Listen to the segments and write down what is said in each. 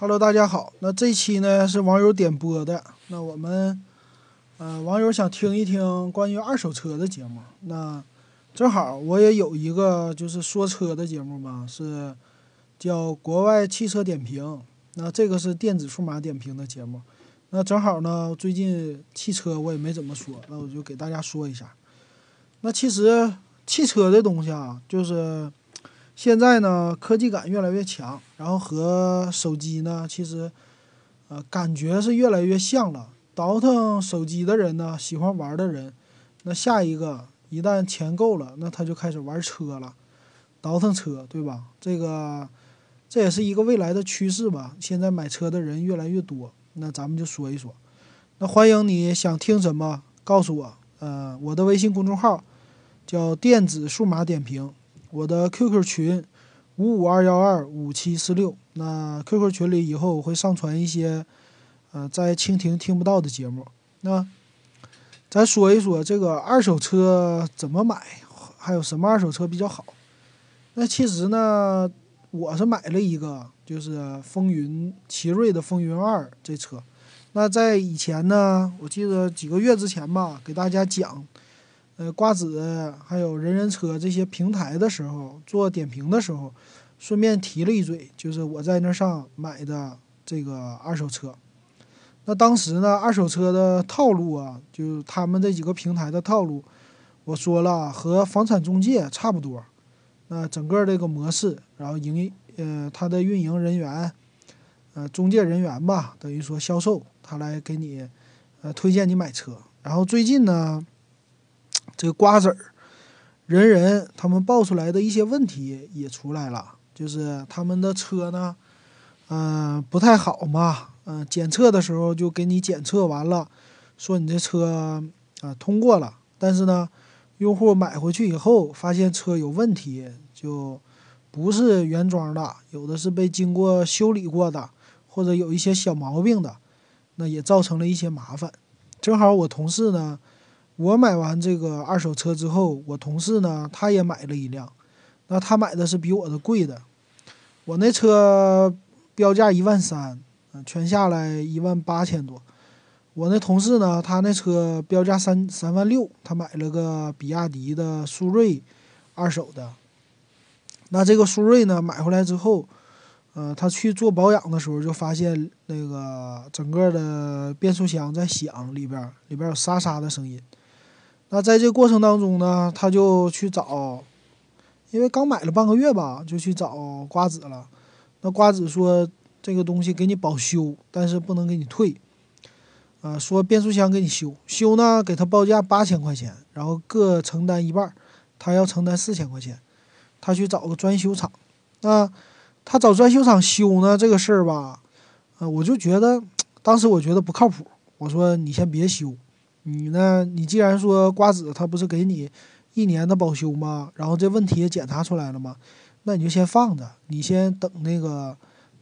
Hello，大家好。那这期呢是网友点播的。那我们，呃，网友想听一听关于二手车的节目。那正好我也有一个就是说车的节目嘛，是叫国外汽车点评。那这个是电子数码点评的节目。那正好呢，最近汽车我也没怎么说，那我就给大家说一下。那其实汽车的东西啊，就是现在呢科技感越来越强，然后和手机呢，其实呃感觉是越来越像了。倒腾手机的人呢，喜欢玩的人，那下一个一旦钱够了，那他就开始玩车了，倒腾车，对吧？这个这也是一个未来的趋势吧。现在买车的人越来越多。那咱们就说一说，那欢迎你想听什么告诉我，呃，我的微信公众号叫电子数码点评，我的 QQ 群五五二幺二五七四六，那 QQ 群里以后我会上传一些，呃，在蜻蜓听不到的节目。那咱说一说这个二手车怎么买，还有什么二手车比较好？那其实呢，我是买了一个。就是风云奇瑞的风云二这车，那在以前呢，我记得几个月之前吧，给大家讲，呃，瓜子还有人人车这些平台的时候做点评的时候，顺便提了一嘴，就是我在那上买的这个二手车。那当时呢，二手车的套路啊，就他们这几个平台的套路，我说了和房产中介差不多。那整个这个模式，然后营。呃，他的运营人员，呃，中介人员吧，等于说销售，他来给你，呃，推荐你买车。然后最近呢，这个瓜子儿，人人他们爆出来的一些问题也出来了，就是他们的车呢，嗯，不太好嘛，嗯，检测的时候就给你检测完了，说你这车啊通过了，但是呢，用户买回去以后发现车有问题，就。不是原装的，有的是被经过修理过的，或者有一些小毛病的，那也造成了一些麻烦。正好我同事呢，我买完这个二手车之后，我同事呢他也买了一辆，那他买的是比我的贵的，我那车标价一万三，全下来一万八千多。我那同事呢，他那车标价三三万六，他买了个比亚迪的速锐，二手的。那这个速锐呢，买回来之后，呃，他去做保养的时候就发现那个整个的变速箱在响，里边里边有沙沙的声音。那在这过程当中呢，他就去找，因为刚买了半个月吧，就去找瓜子了。那瓜子说这个东西给你保修，但是不能给你退。呃，说变速箱给你修，修呢给他报价八千块钱，然后各承担一半，他要承担四千块钱。他去找个专修厂，啊，他找专修厂修呢，这个事儿吧，呃，我就觉得 当时我觉得不靠谱。我说你先别修，你呢，你既然说瓜子他不是给你一年的保修吗？然后这问题也检查出来了吗？那你就先放着，你先等那个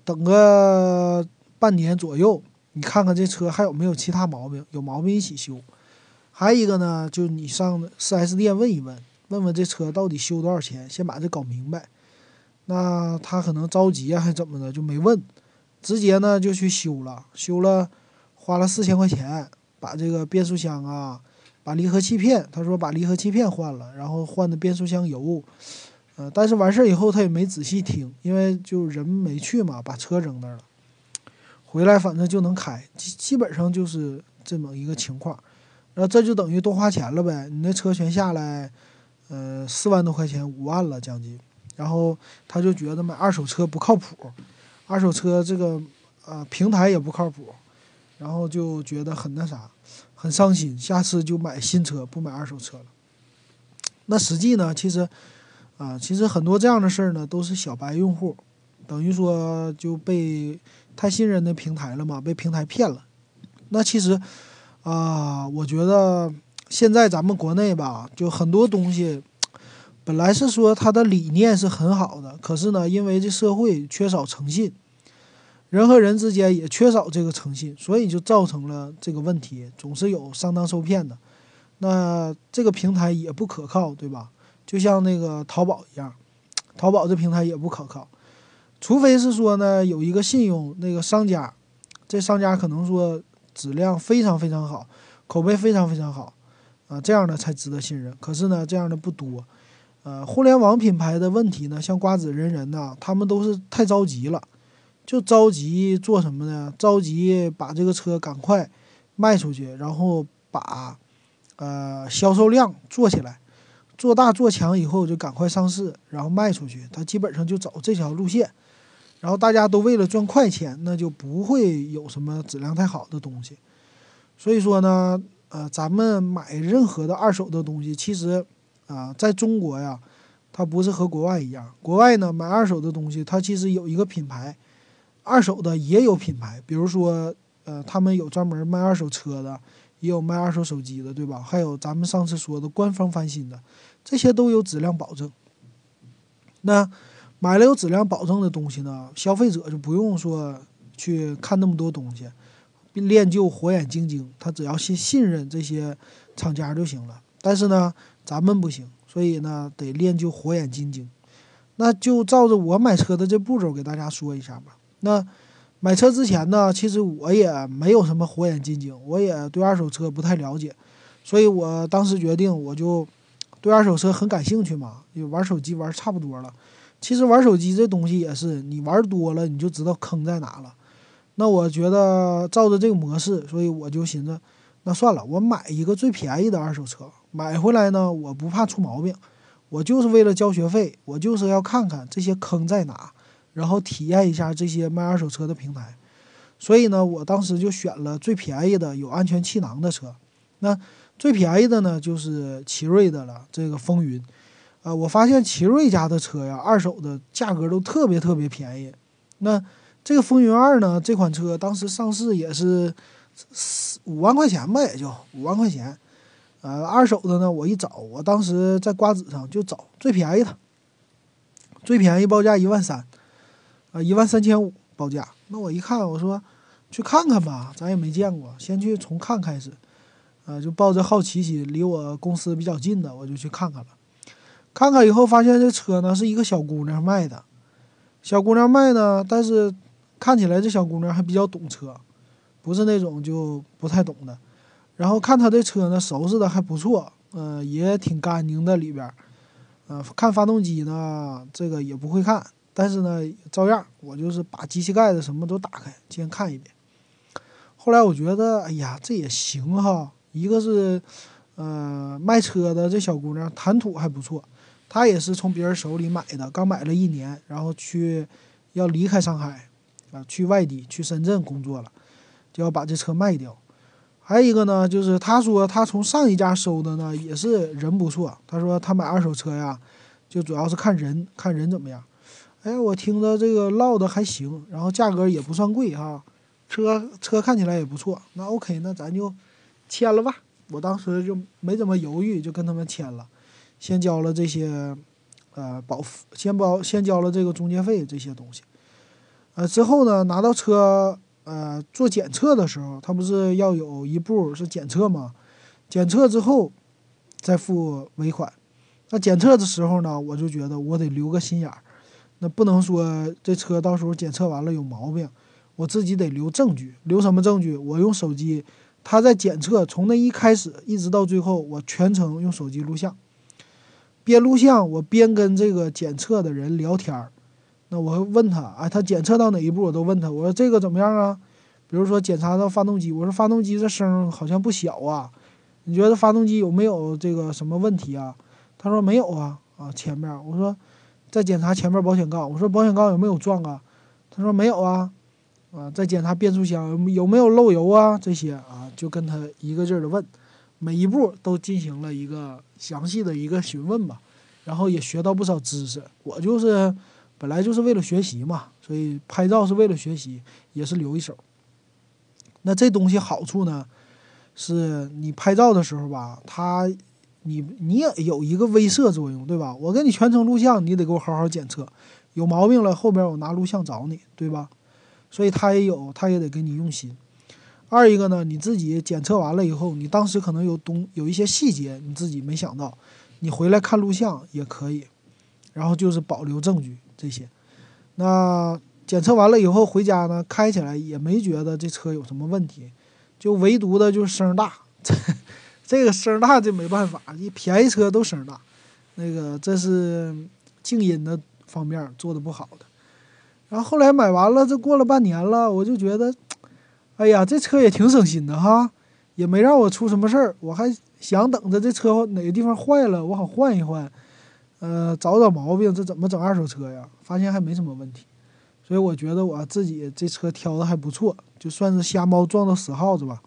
等个半年左右，你看看这车还有没有其他毛病，有毛病一起修。还有一个呢，就你上 4S 店问一问。问问这车到底修多少钱？先把这搞明白。那他可能着急啊，还是怎么的，就没问，直接呢就去修了。修了，花了四千块钱，把这个变速箱啊，把离合器片，他说把离合器片换了，然后换的变速箱油。呃，但是完事儿以后他也没仔细听，因为就人没去嘛，把车扔那儿了。回来反正就能开，基基本上就是这么一个情况。然后这就等于多花钱了呗，你那车全下来。呃，四万多块钱，五万了将近，然后他就觉得买二手车不靠谱，二手车这个啊平台也不靠谱，然后就觉得很那啥，很伤心，下次就买新车不买二手车了。那实际呢，其实啊，其实很多这样的事儿呢，都是小白用户，等于说就被太信任那平台了嘛，被平台骗了。那其实啊，我觉得。现在咱们国内吧，就很多东西，本来是说它的理念是很好的，可是呢，因为这社会缺少诚信，人和人之间也缺少这个诚信，所以就造成了这个问题，总是有上当受骗的。那这个平台也不可靠，对吧？就像那个淘宝一样，淘宝这平台也不可靠。除非是说呢有一个信用那个商家，这商家可能说质量非常非常好，口碑非常非常好，啊，这样的才值得信任。可是呢，这样的不多。呃，互联网品牌的问题呢，像瓜子、人人呐，他们都是太着急了，就着急做什么呢？着急把这个车赶快卖出去，然后把呃销售量做起来，做大做强以后就赶快上市，然后卖出去。他基本上就走这条路线，然后大家都为了赚快钱，那就不会有什么质量太好的东西。所以说呢，呃，咱们买任何的二手的东西，其实。啊，在中国呀，它不是和国外一样。国外呢，买二手的东西，它其实有一个品牌，二手的也有品牌。比如说，呃，他们有专门卖二手车的，也有卖二手手机的，对吧？还有咱们上次说的官方翻新的，这些都有质量保证。那买了有质量保证的东西呢，消费者就不用说去看那么多东西，练就火眼金睛，他只要信信任这些厂家就行了。但是呢。咱们不行，所以呢得练就火眼金睛。那就照着我买车的这步骤给大家说一下吧。那买车之前呢，其实我也没有什么火眼金睛，我也对二手车不太了解，所以我当时决定我就对二手车很感兴趣嘛，就玩手机玩差不多了。其实玩手机这东西也是，你玩多了你就知道坑在哪了。那我觉得照着这个模式，所以我就寻思，那算了，我买一个最便宜的二手车。买回来呢，我不怕出毛病，我就是为了交学费，我就是要看看这些坑在哪，然后体验一下这些卖二手车的平台。所以呢，我当时就选了最便宜的有安全气囊的车。那最便宜的呢，就是奇瑞的了，这个风云。啊，我发现奇瑞家的车呀，二手的价格都特别特别便宜。那这个风云二呢，这款车当时上市也是四五万块钱吧，也就五万块钱。呃，二手的呢，我一找，我当时在瓜子上就找最便宜的，最便宜报价一万三，啊，一万三千五报价。那我一看，我说去看看吧，咱也没见过，先去从看开始，啊，就抱着好奇心，离我公司比较近的，我就去看看了。看看以后发现这车呢是一个小姑娘卖的，小姑娘卖呢，但是看起来这小姑娘还比较懂车，不是那种就不太懂的。然后看她这车呢，收拾的还不错，呃，也挺干净的里边儿，呃，看发动机呢，这个也不会看，但是呢，照样我就是把机器盖子什么都打开，先看一遍。后来我觉得，哎呀，这也行哈。一个是，呃，卖车的这小姑娘谈吐还不错，她也是从别人手里买的，刚买了一年，然后去要离开上海，啊，去外地去深圳工作了，就要把这车卖掉。还有一个呢，就是她说她从上一家收的呢，也是人不错。她说她买二手车呀，就主要是看人，看人怎么样。哎，我听着这个唠的还行，然后价格也不算贵哈，车车看起来也不错。那 OK，那咱就签了吧。我当时就没怎么犹豫，就跟他们签了，先交了这些呃保，先保先交了这个中介费这些东西。呃，之后呢，拿到车。呃，做检测的时候，他不是要有一步是检测吗？检测之后再付尾款。那检测的时候呢，我就觉得我得留个心眼儿，那不能说这车到时候检测完了有毛病，我自己得留证据。留什么证据？我用手机，他在检测从那一开始一直到最后，我全程用手机录像，边录像我边跟这个检测的人聊天儿。那我问他，哎，他检测到哪一步，我都问他。我说这个怎么样啊？比如说检查到发动机，我说发动机这声好像不小啊，你觉得发动机有没有这个什么问题啊？他说没有啊，啊前面。我说再检查前面保险杠，我说保险杠有没有撞啊？他说没有啊，啊再检查变速箱有没有漏油啊？这些啊就跟他一个劲儿的问，每一步都进行了一个详细的一个询问吧，然后也学到不少知识。我就是。本来就是为了学习嘛，所以拍照是为了学习，也是留一手。那这东西好处呢，是你拍照的时候吧，它你你也有一个威慑作用，对吧？我给你全程录像，你得给我好好检测，有毛病了后边我拿录像找你，对吧？所以他也有，他也得给你用心。二一个呢，你自己检测完了以后，你当时可能有东有一些细节你自己没想到，你回来看录像也可以，然后就是保留证据。这些，那检测完了以后回家呢，开起来也没觉得这车有什么问题，就唯独的就是声大。这个声儿大这没办法，一便宜车都声儿大。那个这是静音的方面做的不好的。然后后来买完了，这过了半年了，我就觉得，哎呀，这车也挺省心的哈，也没让我出什么事儿。我还想等着这车哪个地方坏了，我好换一换，呃，找找毛病。这怎么整二手车呀？发现还没什么问题，所以我觉得我自己这车挑的还不错，就算是瞎猫撞到死耗子吧。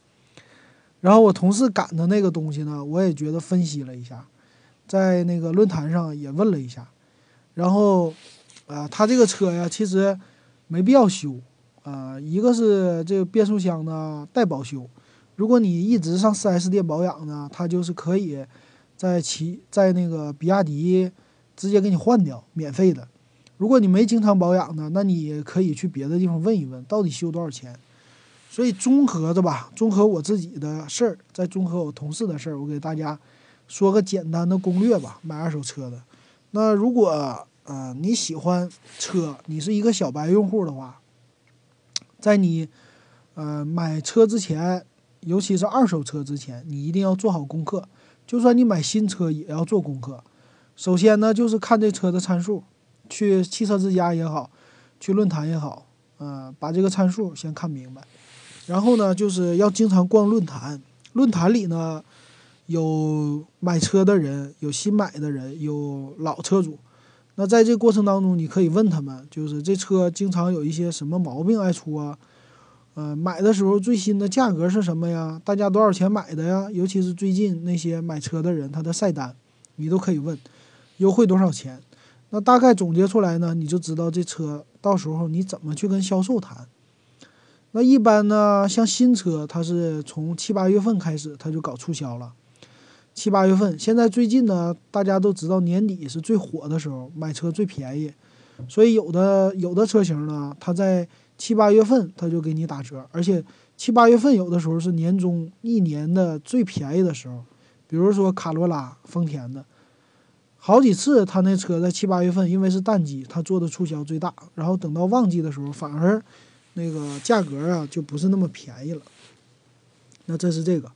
然后我同事赶的那个东西呢，我也觉得分析了一下，在那个论坛上也问了一下，然后，啊，他这个车呀，其实没必要修，啊，一个是这个变速箱呢待保修，如果你一直上 4S 店保养呢，他就是可以在其在那个比亚迪直接给你换掉，免费的。如果你没经常保养呢，那你可以去别的地方问一问，到底修多少钱。所以综合着吧，综合我自己的事儿，再综合我同事的事儿，我给大家说个简单的攻略吧。买二手车的，那如果呃你喜欢车，你是一个小白用户的话，在你呃买车之前，尤其是二手车之前，你一定要做好功课。就算你买新车，也要做功课。首先呢，就是看这车的参数，去汽车之家也好，去论坛也好，嗯，把这个参数先看明白。然后呢，就是要经常逛论坛，论坛里呢有买车的人，有新买的人，有老车主。那在这过程当中，你可以问他们，就是这车经常有一些什么毛病爱出啊？呃，买的时候最新的价格是什么呀？大家多少钱买的呀？尤其是最近那些买车的人，他的晒单，你都可以问，优惠多少钱？那大概总结出来呢，你就知道这车到时候你怎么去跟销售谈。那一般呢，像新车，它是从七八月份开始，它就搞促销了。七八月份，现在最近呢，大家都知道年底是最火的时候，买车最便宜，所以有的有的车型呢，它在七八月份它就给你打折，而且七八月份有的时候是年终一年的最便宜的时候，比如说卡罗拉、丰田的，好几次它那车在七八月份，因为是淡季，它做的促销最大，然后等到旺季的时候反而。那个价格啊，就不是那么便宜了。那这是这个，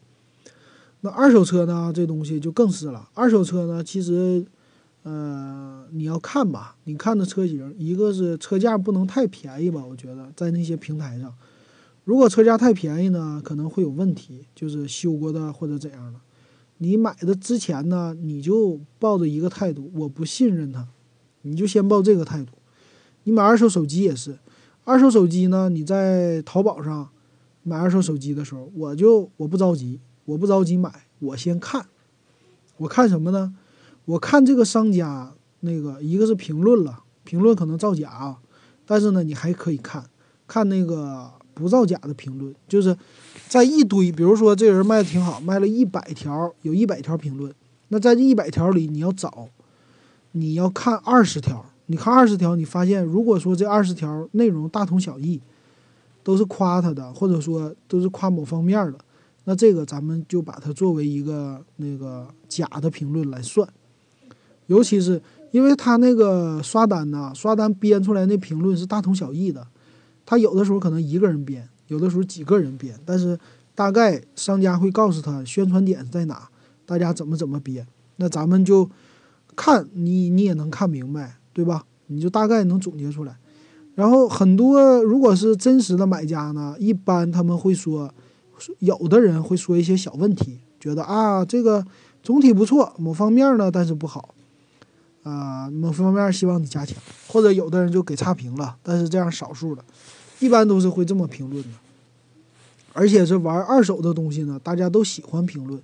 那二手车呢，这东西就更是了。二手车呢，其实，呃，你要看吧，你看的车型，一个是车价不能太便宜吧？我觉得在那些平台上，如果车价太便宜呢，可能会有问题，就是修过的或者怎样的。你买的之前呢，你就抱着一个态度，我不信任他，你就先抱这个态度。你买二手手机也是。二手手机呢？你在淘宝上买二手手机的时候，我就我不着急，我不着急买，我先看。我看什么呢？我看这个商家那个一个是评论了，评论可能造假啊，但是呢，你还可以看看那个不造假的评论，就是在一堆，比如说这人卖的挺好，卖了一百条，有一百条评论，那在这一百条里，你要找，你要看二十条。你看二十条，你发现如果说这二十条内容大同小异，都是夸他的，或者说都是夸某方面的，那这个咱们就把它作为一个那个假的评论来算。尤其是因为他那个刷单呢，刷单编出来那评论是大同小异的，他有的时候可能一个人编，有的时候几个人编，但是大概商家会告诉他宣传点在哪，大家怎么怎么编，那咱们就看你你也能看明白。对吧？你就大概能总结出来，然后很多如果是真实的买家呢，一般他们会说，有的人会说一些小问题，觉得啊这个总体不错，某方面呢但是不好，啊某方面希望你加强，或者有的人就给差评了，但是这样少数的，一般都是会这么评论的，而且是玩二手的东西呢，大家都喜欢评论，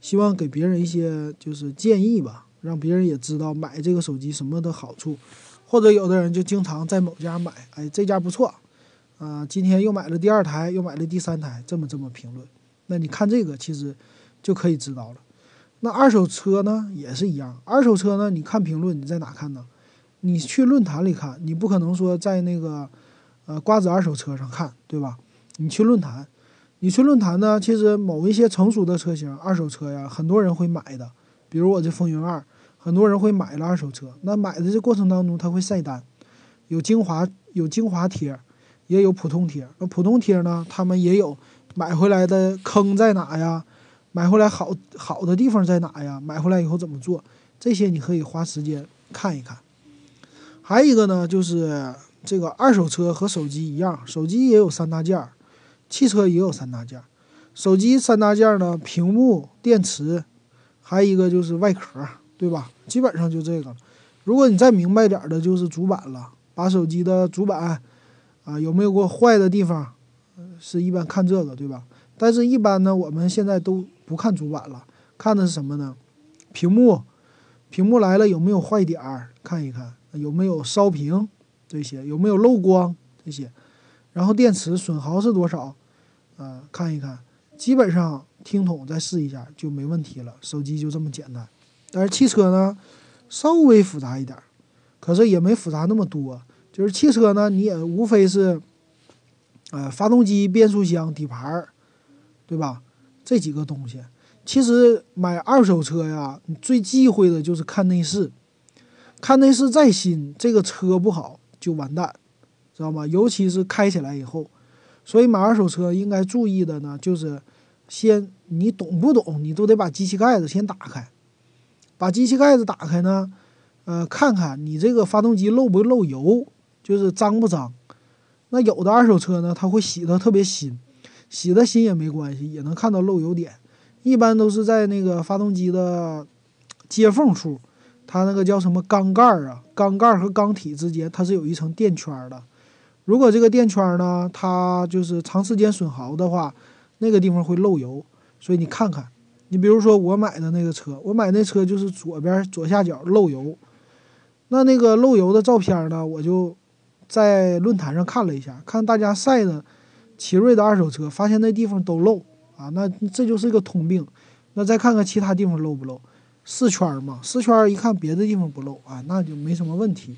希望给别人一些就是建议吧。让别人也知道买这个手机什么的好处，或者有的人就经常在某家买，哎，这家不错，啊，今天又买了第二台，又买了第三台，这么这么评论，那你看这个其实就可以知道了。那二手车呢也是一样，二手车呢，你看评论你在哪看呢？你去论坛里看，你不可能说在那个呃瓜子二手车上看，对吧？你去论坛，你去论坛呢，其实某一些成熟的车型二手车呀，很多人会买的，比如我这风云二。很多人会买了二手车，那买的这过程当中他会晒单，有精华有精华贴，也有普通贴。那普通贴呢，他们也有买回来的坑在哪呀？买回来好好的地方在哪呀？买回来以后怎么做？这些你可以花时间看一看。还有一个呢，就是这个二手车和手机一样，手机也有三大件儿，汽车也有三大件儿。手机三大件儿呢，屏幕、电池，还有一个就是外壳，对吧？基本上就这个。如果你再明白点的，就是主板了。把手机的主板啊有没有过坏的地方，是一般看这个，对吧？但是，一般呢，我们现在都不看主板了，看的是什么呢？屏幕，屏幕来了有没有坏点儿？看一看。有没有烧屏这些？有没有漏光这些？然后电池损耗是多少？啊，看一看。基本上听筒再试一下就没问题了。手机就这么简单。但是汽车呢，稍微复杂一点，可是也没复杂那么多。就是汽车呢，你也无非是，呃，发动机、变速箱、底盘儿，对吧？这几个东西。其实买二手车呀，你最忌讳的就是看内饰。看内饰再新，这个车不好就完蛋，知道吗？尤其是开起来以后，所以买二手车应该注意的呢，就是先你懂不懂，你都得把机器盖子先打开，把机器盖子打开呢，呃，看看你这个发动机漏不漏油，就是脏不脏。那有的二手车呢，它会洗的特别新，洗的新也没关系，也能看到漏油点，一般都是在那个发动机的接缝处。它那个叫什么缸盖啊？缸盖和缸体之间它是有一层垫圈的。如果这个垫圈呢，它就是长时间损耗的话，那个地方会漏油。所以你看看，你比如说我买的那个车，我买那车就是左边左下角漏油。那那个漏油的照片呢，我就在论坛上看了一下，看大家晒的奇瑞的二手车，发现那地方都漏啊。那这就是一个通病。那再看看其他地方漏不漏？四圈嘛，四圈一看别的地方不漏啊，那就没什么问题。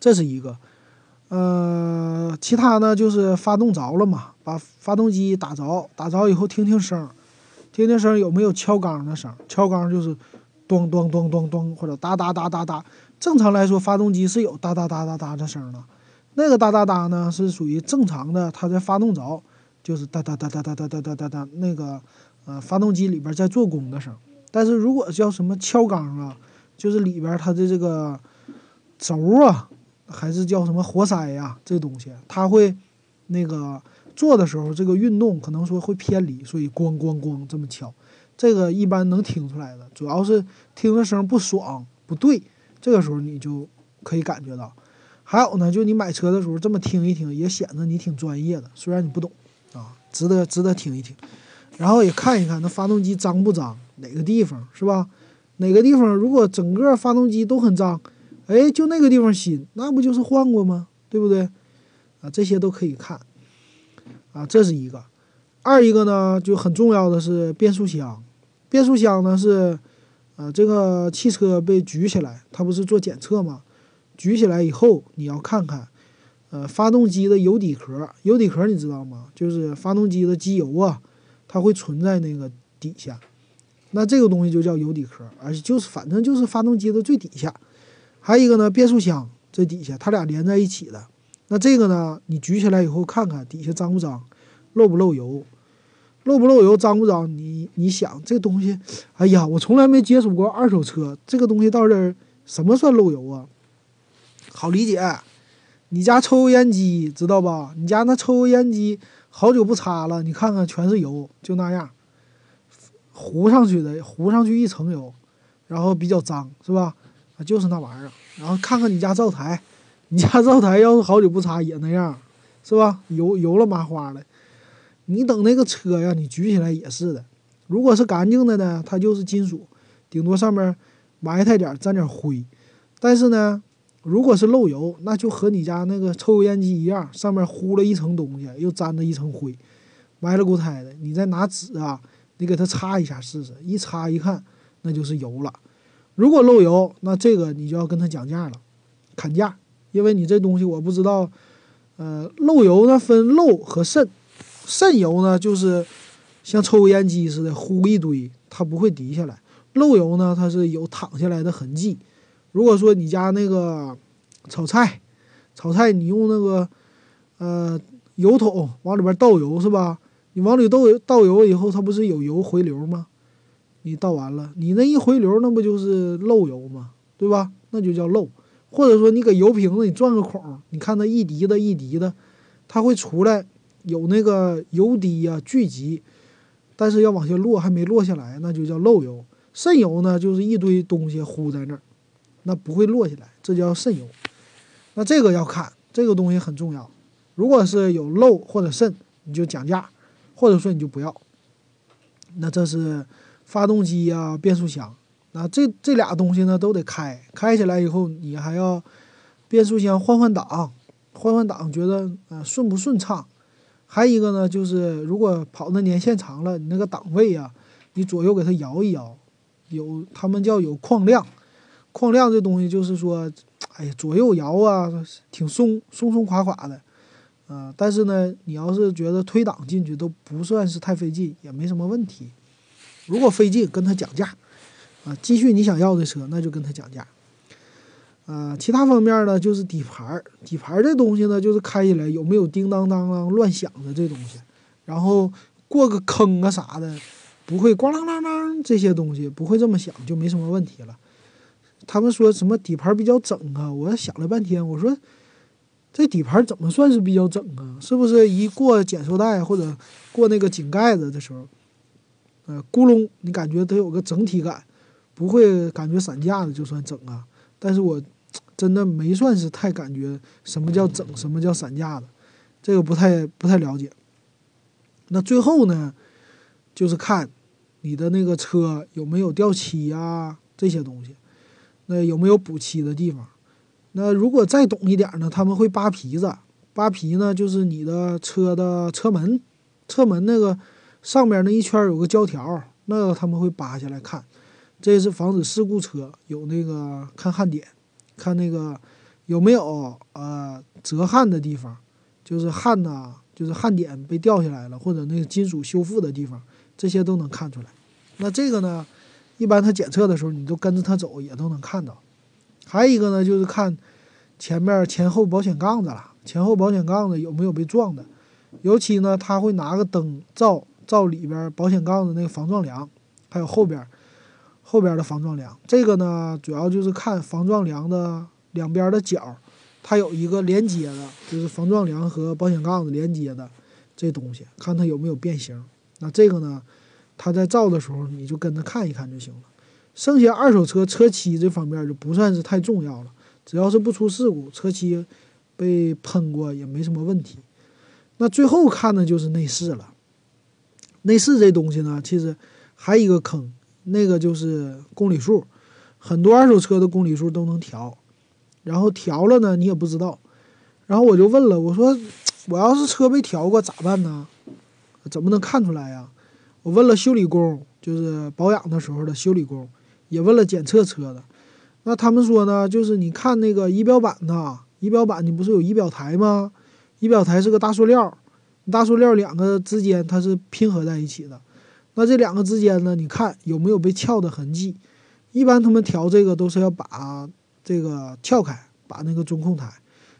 这是一个，呃，其他呢就是发动着了嘛，把发动机打着，打着以后听听声，听听声有没有敲缸的声，敲缸就是咚咚咚咚咚或者哒哒哒哒哒。正常来说，发动机是有哒哒哒哒哒的声的，那个哒哒哒呢是属于正常的，它在发动着就是哒哒哒哒哒哒哒哒哒哒那个呃发动机里边在做工的声。但是如果叫什么敲缸啊，就是里边它的这个轴啊，还是叫什么活塞呀，这东西它会那个做的时候，这个运动可能说会偏离，所以咣咣咣这么敲，这个一般能听出来的。主要是听着声不爽不对，这个时候你就可以感觉到。还有呢，就你买车的时候这么听一听，也显得你挺专业的，虽然你不懂啊，值得值得听一听。然后也看一看那发动机脏不脏。哪个地方是吧？哪个地方如果整个发动机都很脏，哎，就那个地方新，那不就是换过吗？对不对？啊，这些都可以看。啊，这是一个。二一个呢，就很重要的是变速箱。变速箱呢是，呃，这个汽车被举起来，它不是做检测吗？举起来以后，你要看看，呃，发动机的油底壳。油底壳你知道吗？就是发动机的机油啊，它会存在那个底下。那这个东西就叫油底壳，而且就是反正就是发动机的最底下，还有一个呢变速箱最底下，它俩连在一起的。那这个呢，你举起来以后看看底下脏不脏，漏不漏油，漏不漏油，脏不脏？你你想这东西，哎呀，我从来没接触过二手车，这个东西到底什么算漏油啊？好理解，你家抽油烟机知道吧？你家那抽油烟机好久不擦了，你看看全是油，就那样。糊上去的，糊上去一层油，然后比较脏，是吧？啊，就是那玩意儿。然后看看你家灶台，你家灶台要是好久不擦也那样，是吧？油油了麻花的。你等那个车呀，你举起来也是的。如果是干净的呢，它就是金属，顶多上面埋汰点，沾点灰。但是呢，如果是漏油，那就和你家那个抽油烟机一样，上面糊了一层东西，又沾了一层灰，埋了骨胎的。你再拿纸啊。你给它擦一下试试，一擦一看，那就是油了。如果漏油，那这个你就要跟他讲价了，砍价，因为你这东西我不知道。呃，漏油呢分漏和渗，渗油呢就是像抽油烟机似的呼一堆，它不会滴下来。漏油呢，它是有淌下来的痕迹。如果说你家那个炒菜，炒菜你用那个呃油桶往里边倒油是吧？你往里倒倒油以后，它不是有油回流吗？你倒完了，你那一回流，那不就是漏油吗？对吧？那就叫漏。或者说你给油瓶子你钻个孔，你看它一滴的一滴的，它会出来有那个油滴呀聚集，但是要往下落还没落下来，那就叫漏油。渗油呢，就是一堆东西糊在那儿，那不会落下来，这叫渗油。那这个要看，这个东西很重要。如果是有漏或者渗，你就讲价，或者说你就不要。那这是。发动机呀，变速箱，那这这俩东西呢都得开，开起来以后你还要变速箱换换挡，换换挡觉得呃顺不顺畅。还一个呢就是如果跑的年限长了，你那个档位呀，你左右给它摇一摇，有他们叫有矿量，矿量这东西就是说，哎呀左右摇啊挺松松松垮垮的，啊，但是呢你要是觉得推档进去都不算是太费劲，也没什么问题。如果费劲，跟他讲价，啊，继续你想要的车，那就跟他讲价，啊，其他方面呢，就是底盘，底盘这东西呢，就是开起来有没有叮当当当乱响的这东西，然后过个坑啊啥的，不会咣啷啷啷这些东西不会这么响，就没什么问题了。他们说什么底盘比较整啊？我想了半天，我说这底盘怎么算是比较整啊？是不是一过减速带或者过那个井盖子的时候？呃，咕隆，你感觉得有个整体感，不会感觉散架的就算整啊。但是我真的没算是太感觉什么叫整，什么叫散架的，这个不太不太了解。那最后呢，就是看你的那个车有没有掉漆呀这些东西，那有没有补漆的地方。那如果再懂一点呢，他们会扒皮子，扒皮呢就是你的车的车门，车门那个。上面那一圈有个胶条，那个他们会扒下来看，这是防止事故车有那个看焊点，看那个有没有呃折焊的地方，就是焊呐，就是焊点被掉下来了，或者那个金属修复的地方，这些都能看出来。那这个呢，一般他检测的时候，你都跟着他走，也都能看到。还有一个呢，就是看前面前后保险杠子了，前后保险杠子有没有被撞的，尤其呢，他会拿个灯照。照里边保险杠的那个防撞梁，还有后边后边的防撞梁，这个呢主要就是看防撞梁的两边的角，它有一个连接的，就是防撞梁和保险杠子连接的这东西，看它有没有变形。那这个呢，它在造的时候你就跟着看一看就行了。剩下二手车车漆这方面就不算是太重要了，只要是不出事故，车漆被喷过也没什么问题。那最后看的就是内饰了。内饰这东西呢，其实还一个坑，那个就是公里数，很多二手车的公里数都能调，然后调了呢，你也不知道。然后我就问了，我说我要是车被调过咋办呢？怎么能看出来呀？我问了修理工，就是保养的时候的修理工，也问了检测车的，那他们说呢，就是你看那个仪表板呢，仪表板你不是有仪表台吗？仪表台是个大塑料。大塑料两个之间它是拼合在一起的，那这两个之间呢？你看有没有被撬的痕迹？一般他们调这个都是要把这个撬开，把那个中控台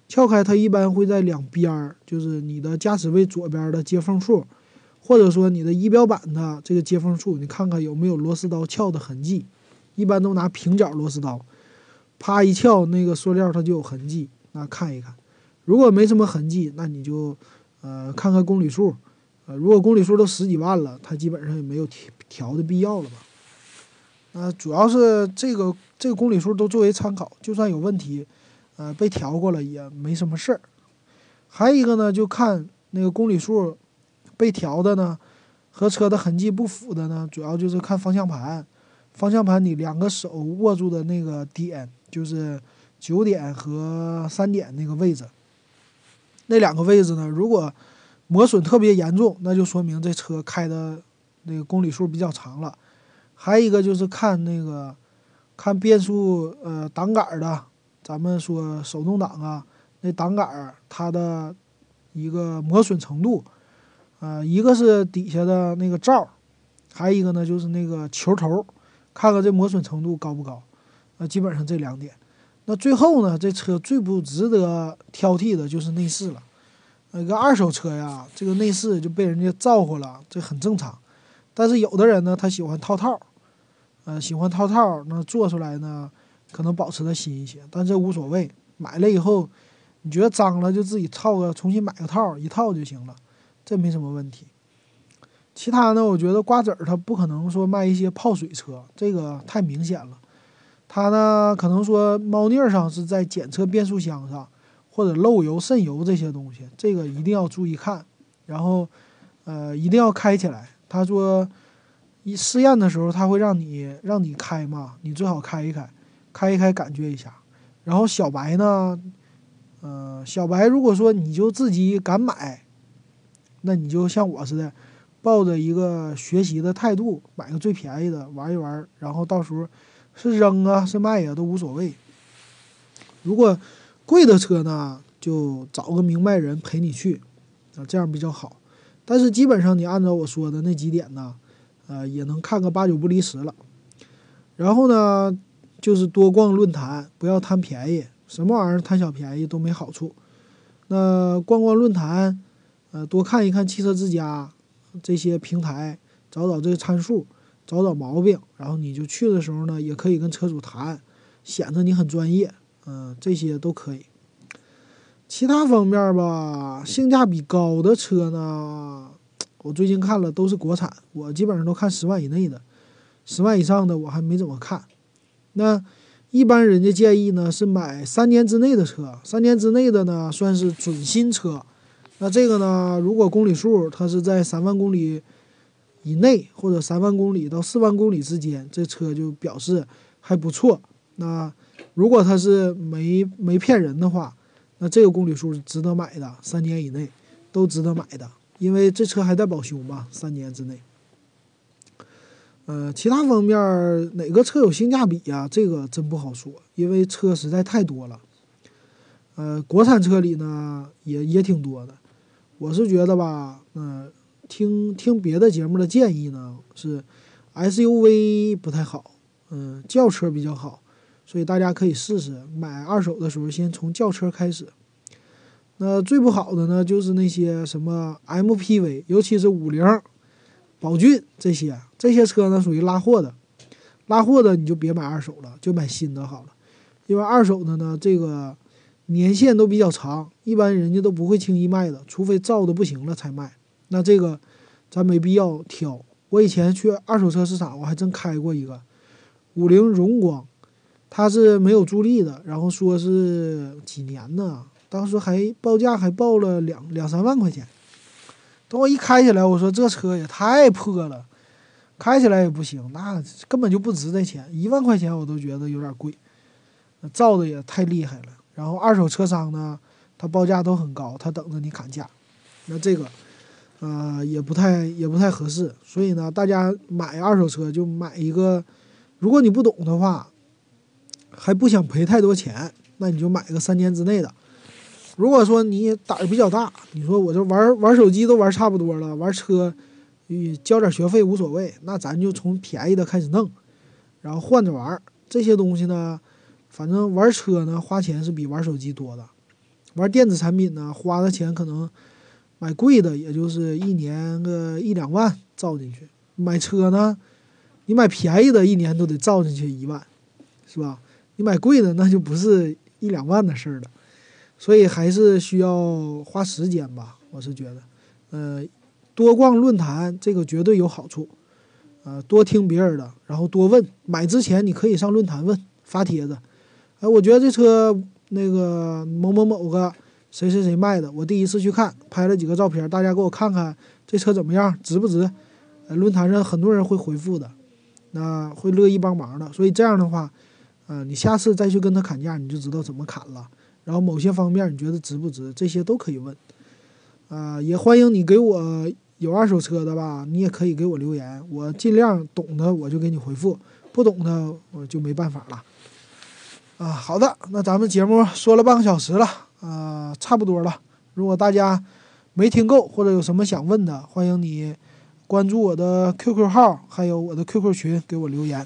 撬开，它一般会在两边儿，就是你的驾驶位左边的接缝处，或者说你的仪表板的这个接缝处，你看看有没有螺丝刀撬的痕迹。一般都拿平角螺丝刀，啪一撬那个塑料它就有痕迹，那看一看，如果没什么痕迹，那你就。呃，看看公里数，呃，如果公里数都十几万了，它基本上也没有调调的必要了吧？那，主要是这个这个公里数都作为参考，就算有问题，呃，被调过了也没什么事儿。还有一个呢，就看那个公里数被调的呢，和车的痕迹不符的呢，主要就是看方向盘，方向盘你两个手握住的那个点，就是九点和三点那个位置。那两个位置呢？如果磨损特别严重，那就说明这车开的那个公里数比较长了。还有一个就是看那个看变速呃挡杆的，咱们说手动挡啊，那挡杆它的一个磨损程度，呃，一个是底下的那个罩，还有一个呢就是那个球头，看看这磨损程度高不高。呃，基本上这两点。那最后呢，这车最不值得挑剔的就是内饰了。那个二手车呀，这个内饰就被人家造化了，这很正常。但是有的人呢，他喜欢套套，呃，喜欢套套，那做出来呢，可能保持的新一些，但这无所谓。买了以后，你觉得脏了就自己套个，重新买个套一套就行了，这没什么问题。其他呢，我觉得瓜子儿他不可能说卖一些泡水车，这个太明显了。它呢，可能说猫腻上是在检测变速箱上，或者漏油渗油这些东西，这个一定要注意看。然后，呃，一定要开起来。他说，一试验的时候，他会让你让你开嘛，你最好开一开，开一开感觉一下。然后小白呢，呃，小白如果说你就自己敢买，那你就像我似的，抱着一个学习的态度，买个最便宜的玩一玩，然后到时候。是扔啊，是卖呀，都无所谓。如果贵的车呢，就找个明白人陪你去，啊，这样比较好。但是基本上你按照我说的那几点呢，呃，也能看个八九不离十了。然后呢，就是多逛论坛，不要贪便宜，什么玩意儿贪小便宜都没好处。那逛逛论坛，呃，多看一看汽车之家这些平台，找找这个参数。找找毛病，然后你就去的时候呢，也可以跟车主谈，显得你很专业，嗯，这些都可以。其他方面吧，性价比高的车呢，我最近看了都是国产，我基本上都看十万以内的，十万以上的我还没怎么看。那一般人家建议呢是买三年之内的车，三年之内的呢算是准新车。那这个呢，如果公里数它是在三万公里。以内或者三万公里到四万公里之间，这车就表示还不错。那如果它是没没骗人的话，那这个公里数是值得买的，三年以内都值得买的，因为这车还在保修嘛，三年之内。呃，其他方面哪个车有性价比呀？这个真不好说，因为车实在太多了。呃，国产车里呢也也挺多的，我是觉得吧，嗯。听听别的节目的建议呢，是 SUV 不太好，嗯，轿车比较好，所以大家可以试试买二手的时候先从轿车开始。那最不好的呢，就是那些什么 MPV，尤其是五菱、宝骏这些这些车呢，属于拉货的，拉货的你就别买二手了，就买新的好了，因为二手的呢，这个年限都比较长，一般人家都不会轻易卖的，除非造的不行了才卖。那这个，咱没必要挑。我以前去二手车市场，我还真开过一个五菱荣光，它是没有助力的，然后说是几年呢？当时还报价还报了两两三万块钱。等我一开起来，我说这车也太破了，开起来也不行，那根本就不值这钱，一万块钱我都觉得有点贵，造的也太厉害了。然后二手车商呢，他报价都很高，他等着你砍价。那这个。呃，也不太也不太合适，所以呢，大家买二手车就买一个，如果你不懂的话，还不想赔太多钱，那你就买个三年之内的。如果说你胆儿比较大，你说我这玩玩手机都玩差不多了，玩车，交点学费无所谓，那咱就从便宜的开始弄，然后换着玩。这些东西呢，反正玩车呢花钱是比玩手机多的，玩电子产品呢花的钱可能。买贵的也就是一年个一两万造进去，买车呢，你买便宜的一年都得造进去一万，是吧？你买贵的那就不是一两万的事儿了，所以还是需要花时间吧。我是觉得，呃，多逛论坛这个绝对有好处，呃，多听别人的，然后多问，买之前你可以上论坛问发帖子，哎，我觉得这车那个某某某个。谁谁谁卖的？我第一次去看，拍了几个照片，大家给我看看这车怎么样，值不值？论坛上很多人会回复的，那会乐意帮忙的。所以这样的话，呃，你下次再去跟他砍价，你就知道怎么砍了。然后某些方面你觉得值不值？这些都可以问。啊，也欢迎你给我有二手车的吧，你也可以给我留言，我尽量懂的我就给你回复，不懂的我就没办法了。啊，好的，那咱们节目说了半个小时了。啊，差不多了。如果大家没听够或者有什么想问的，欢迎你关注我的 QQ 号，还有我的 QQ 群，给我留言。